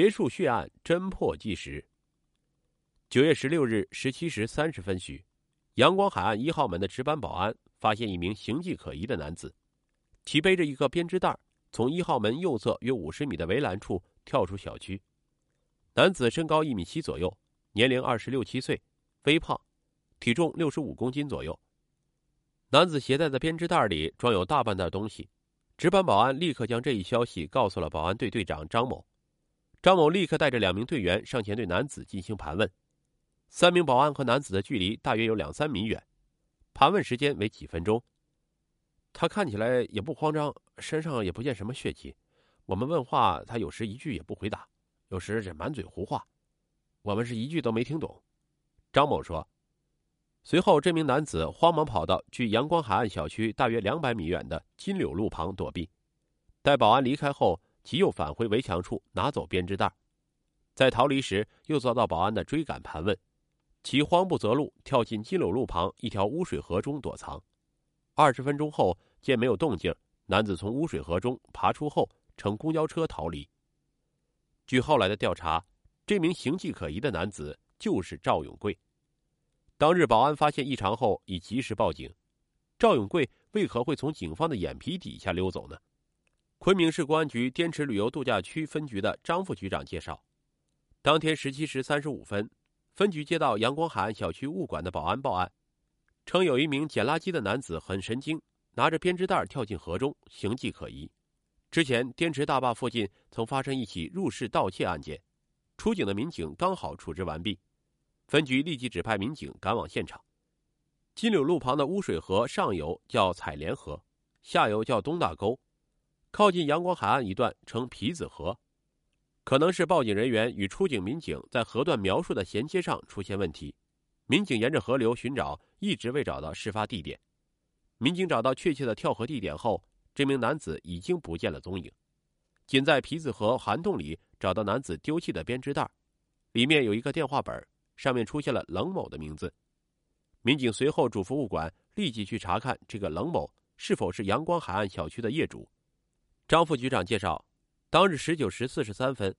别墅血案侦破纪实。九月十六日十七时三十分许，阳光海岸一号门的值班保安发现一名形迹可疑的男子，其背着一个编织袋，从一号门右侧约五十米的围栏处跳出小区。男子身高一米七左右，年龄二十六七岁，微胖，体重六十五公斤左右。男子携带的编织袋里装有大半袋东西，值班保安立刻将这一消息告诉了保安队队长张某。张某立刻带着两名队员上前对男子进行盘问。三名保安和男子的距离大约有两三米远，盘问时间为几分钟。他看起来也不慌张，身上也不见什么血迹。我们问话，他有时一句也不回答，有时这满嘴胡话，我们是一句都没听懂。张某说。随后，这名男子慌忙跑到距阳光海岸小区大约两百米远的金柳路旁躲避。待保安离开后，即又返回围墙处拿走编织袋，在逃离时又遭到保安的追赶盘问。其慌不择路，跳进金柳路旁一条污水河中躲藏。二十分钟后，见没有动静，男子从污水河中爬出后，乘公交车逃离。据后来的调查，这名形迹可疑的男子就是赵永贵。当日保安发现异常后，已及时报警。赵永贵为何会从警方的眼皮底下溜走呢？昆明市公安局滇池旅游度假区分局的张副局长介绍，当天十七时三十五分。分局接到阳光海岸小区物管的保安报案，称有一名捡垃圾的男子很神经，拿着编织袋跳进河中，形迹可疑。之前滇池大坝附近曾发生一起入室盗窃案件，出警的民警刚好处置完毕，分局立即指派民警赶往现场。金柳路旁的污水河上游叫采莲河，下游叫东大沟，靠近阳光海岸一段称皮子河。可能是报警人员与出警民警在河段描述的衔接上出现问题，民警沿着河流寻找，一直未找到事发地点。民警找到确切的跳河地点后，这名男子已经不见了踪影。仅在皮子河涵洞里找到男子丢弃的编织袋，里面有一个电话本，上面出现了冷某的名字。民警随后嘱咐物管立即去查看这个冷某是否是阳光海岸小区的业主。张副局长介绍。当日十九时四十三分，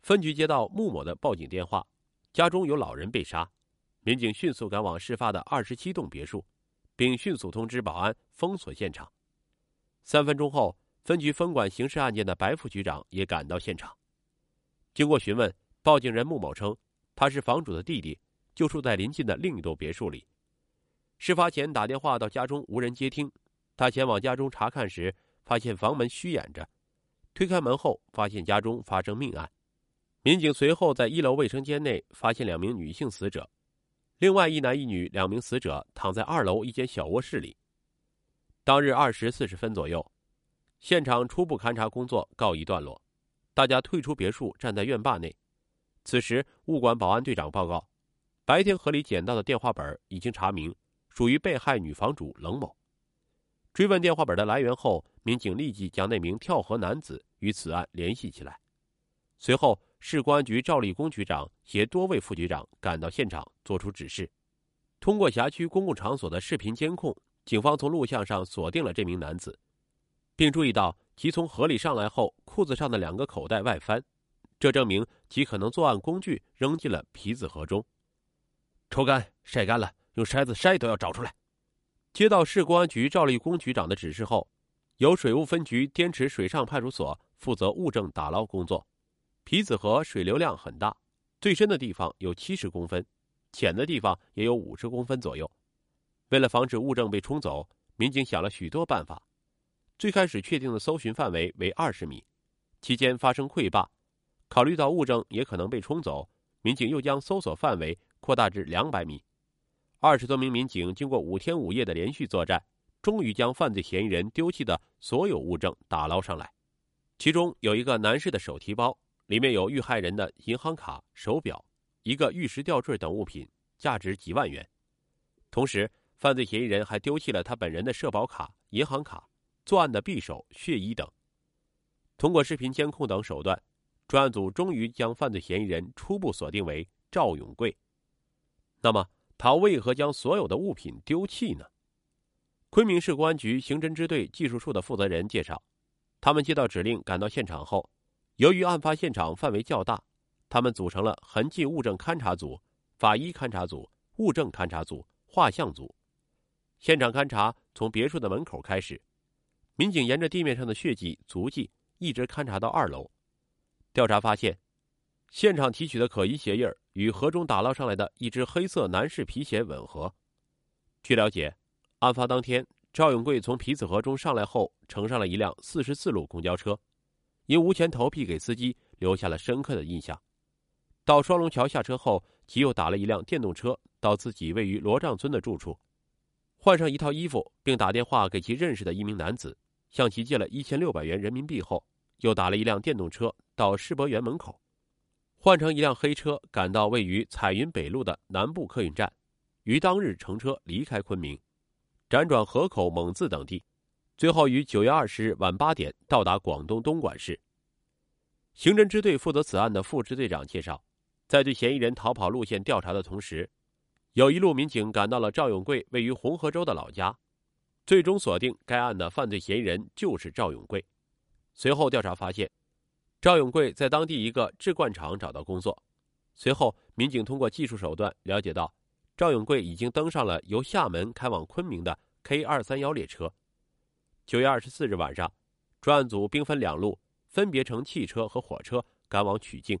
分局接到穆某的报警电话，家中有老人被杀。民警迅速赶往事发的二十七栋别墅，并迅速通知保安封锁现场。三分钟后，分局分管刑事案件的白副局长也赶到现场。经过询问，报警人穆某称，他是房主的弟弟，就住在邻近的另一栋别墅里。事发前打电话到家中无人接听，他前往家中查看时，发现房门虚掩着。推开门后，发现家中发生命案。民警随后在一楼卫生间内发现两名女性死者，另外一男一女两名死者躺在二楼一间小卧室里。当日二时四十分左右，现场初步勘查工作告一段落，大家退出别墅，站在院坝内。此时，物管保安队长报告，白天河里捡到的电话本已经查明，属于被害女房主冷某。追问电话本的来源后，民警立即将那名跳河男子与此案联系起来。随后，市公安局赵立功局长携多位副局长赶到现场，作出指示。通过辖区公共场所的视频监控，警方从录像上锁定了这名男子，并注意到其从河里上来后，裤子上的两个口袋外翻，这证明其可能作案工具扔进了皮子河中。抽干、晒干了，用筛子筛都要找出来。接到市公安局赵立功局长的指示后，由水务分局滇池水上派出所负责物证打捞工作。皮子河水流量很大，最深的地方有七十公分，浅的地方也有五十公分左右。为了防止物证被冲走，民警想了许多办法。最开始确定的搜寻范围为二十米，期间发生溃坝，考虑到物证也可能被冲走，民警又将搜索范围扩大至两百米。二十多名民警经过五天五夜的连续作战，终于将犯罪嫌疑人丢弃的所有物证打捞上来。其中有一个男士的手提包，里面有遇害人的银行卡、手表，一个玉石吊坠等物品，价值几万元。同时，犯罪嫌疑人还丢弃了他本人的社保卡、银行卡、作案的匕首、血衣等。通过视频监控等手段，专案组终于将犯罪嫌疑人初步锁定为赵永贵。那么？他为何将所有的物品丢弃呢？昆明市公安局刑侦支队技术处的负责人介绍，他们接到指令赶到现场后，由于案发现场范围较大，他们组成了痕迹物证勘查组、法医勘查组、物证勘查组、画像组。现场勘查从别墅的门口开始，民警沿着地面上的血迹足迹一直勘察到二楼。调查发现，现场提取的可疑鞋印与河中打捞上来的一只黑色男士皮鞋吻合。据了解，案发当天，赵永贵从皮子河中上来后，乘上了一辆四十四路公交车，因无钱投币给司机，留下了深刻的印象。到双龙桥下车后，其又打了一辆电动车到自己位于罗帐村的住处。换上一套衣服，并打电话给其认识的一名男子，向其借了一千六百元人民币后，又打了一辆电动车到世博园门口，换成一辆黑车赶到位于彩云北路的南部客运站，于当日乘车离开昆明，辗转河口、蒙自等地，最后于九月二十日晚八点到达广东东莞市。刑侦支队负责此案的副支队长介绍，在对嫌疑人逃跑路线调查的同时。有一路民警赶到了赵永贵位于红河州的老家，最终锁定该案的犯罪嫌疑人就是赵永贵。随后调查发现，赵永贵在当地一个制罐厂找到工作。随后，民警通过技术手段了解到，赵永贵已经登上了由厦门开往昆明的 K 二三幺列车。九月二十四日晚上，专案组兵分两路，分别乘汽车和火车赶往曲靖。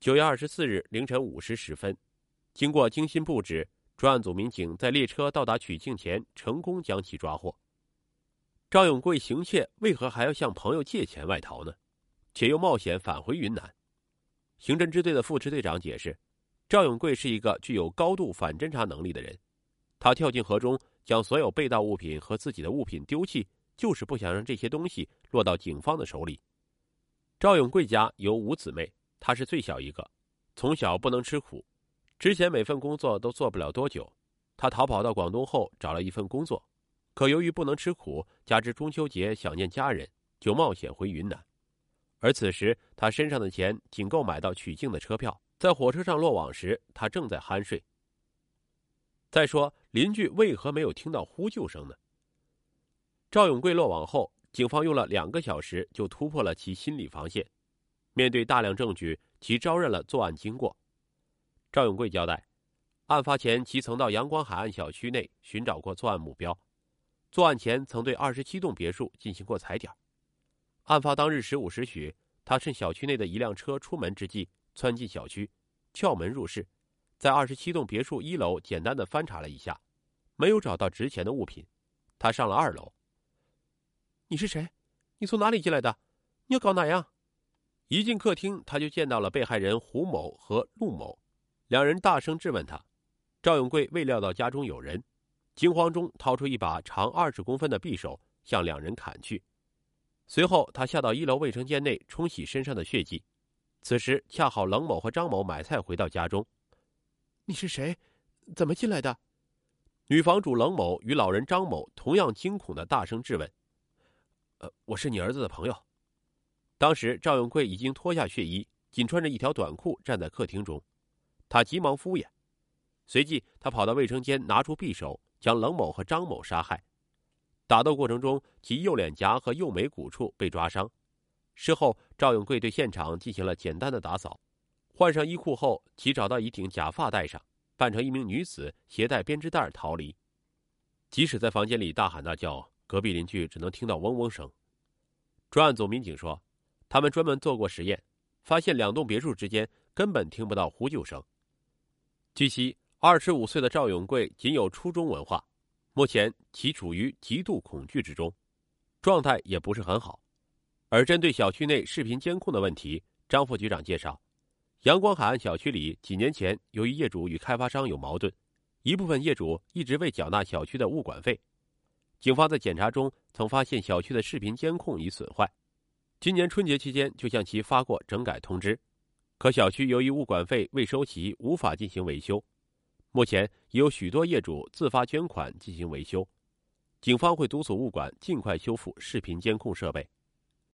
九月二十四日凌晨五时十分。经过精心布置，专案组民警在列车到达曲靖前成功将其抓获。赵永贵行窃为何还要向朋友借钱外逃呢？且又冒险返回云南？刑侦支队的副支队长解释：赵永贵是一个具有高度反侦查能力的人，他跳进河中将所有被盗物品和自己的物品丢弃，就是不想让这些东西落到警方的手里。赵永贵家有五姊妹，他是最小一个，从小不能吃苦。之前每份工作都做不了多久，他逃跑到广东后找了一份工作，可由于不能吃苦，加之中秋节想念家人，就冒险回云南。而此时他身上的钱仅够买到曲靖的车票，在火车上落网时，他正在酣睡。再说邻居为何没有听到呼救声呢？赵永贵落网后，警方用了两个小时就突破了其心理防线，面对大量证据，其招认了作案经过。赵永贵交代，案发前其曾到阳光海岸小区内寻找过作案目标，作案前曾对二十七栋别墅进行过踩点。案发当日十五时许，他趁小区内的一辆车出门之际，窜进小区，撬门入室，在二十七栋别墅一楼简单的翻查了一下，没有找到值钱的物品。他上了二楼。你是谁？你从哪里进来的？你要搞哪样？一进客厅，他就见到了被害人胡某和陆某。两人大声质问他，赵永贵未料到家中有人，惊慌中掏出一把长二十公分的匕首向两人砍去。随后，他下到一楼卫生间内冲洗身上的血迹。此时恰好冷某和张某买菜回到家中。你是谁？怎么进来的？女房主冷某与老人张某同样惊恐的大声质问。呃，我是你儿子的朋友。当时赵永贵已经脱下血衣，仅穿着一条短裤站在客厅中。他急忙敷衍，随即他跑到卫生间，拿出匕首，将冷某和张某杀害。打斗过程中，其右脸颊和右眉骨处被抓伤。事后，赵永贵对现场进行了简单的打扫，换上衣裤后，其找到一顶假发戴上，扮成一名女子，携带编织袋逃离。即使在房间里大喊大叫，隔壁邻居只能听到嗡嗡声。专案组民警说，他们专门做过实验，发现两栋别墅之间根本听不到呼救声。据悉，二十五岁的赵永贵仅有初中文化，目前其处于极度恐惧之中，状态也不是很好。而针对小区内视频监控的问题，张副局长介绍，阳光海岸小区里几年前由于业主与开发商有矛盾，一部分业主一直未缴纳小区的物管费，警方在检查中曾发现小区的视频监控已损坏，今年春节期间就向其发过整改通知。可小区由于物管费未收齐，无法进行维修。目前已有许多业主自发捐款进行维修，警方会督促物管尽快修复视频监控设备。